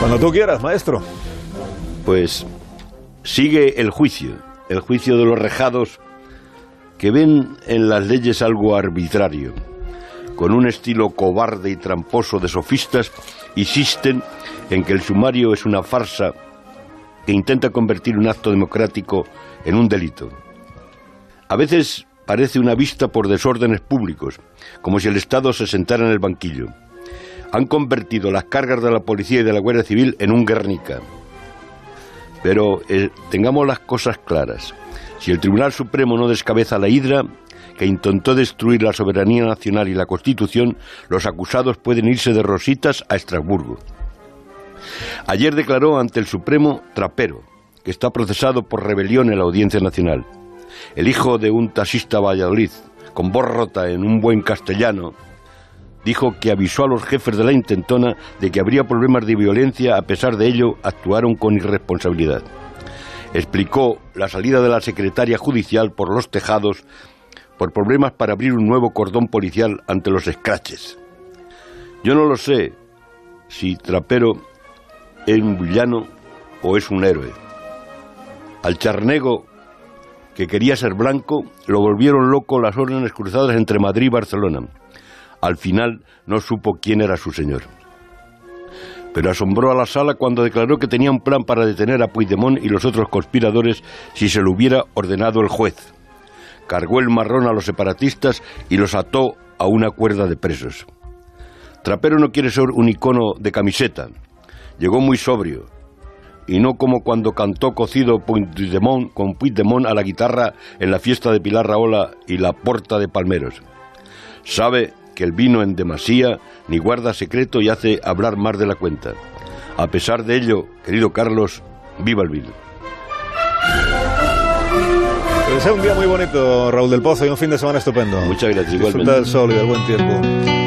Cuando tú quieras, maestro. Pues sigue el juicio, el juicio de los rejados que ven en las leyes algo arbitrario. Con un estilo cobarde y tramposo de sofistas, insisten en que el sumario es una farsa que intenta convertir un acto democrático en un delito. A veces parece una vista por desórdenes públicos, como si el Estado se sentara en el banquillo. Han convertido las cargas de la policía y de la Guardia Civil en un Guernica. Pero eh, tengamos las cosas claras. Si el Tribunal Supremo no descabeza la hidra que intentó destruir la soberanía nacional y la Constitución, los acusados pueden irse de rositas a Estrasburgo. Ayer declaró ante el Supremo Trapero, que está procesado por rebelión en la Audiencia Nacional. El hijo de un taxista Valladolid, con voz rota en un buen castellano, dijo que avisó a los jefes de la intentona de que habría problemas de violencia, a pesar de ello actuaron con irresponsabilidad. Explicó la salida de la secretaria judicial por los tejados por problemas para abrir un nuevo cordón policial ante los escraches. Yo no lo sé si Trapero es un villano o es un héroe. Al charnego que quería ser blanco lo volvieron loco las órdenes cruzadas entre Madrid y Barcelona. Al final no supo quién era su señor. Pero asombró a la sala cuando declaró que tenía un plan para detener a Puigdemont y los otros conspiradores si se lo hubiera ordenado el juez. Cargó el marrón a los separatistas y los ató a una cuerda de presos. Trapero no quiere ser un icono de camiseta. Llegó muy sobrio, y no como cuando cantó cocido Puigdemont, con Puigdemont a la guitarra en la fiesta de Pilar Raola y la Porta de Palmeros. Sabe que el vino en demasía ni guarda secreto y hace hablar más de la cuenta. A pesar de ello, querido Carlos, viva el vino. Que sea un día muy bonito, Raúl del Pozo, y un fin de semana estupendo. Muchas gracias, Disfruta igualmente. del sol y del buen tiempo.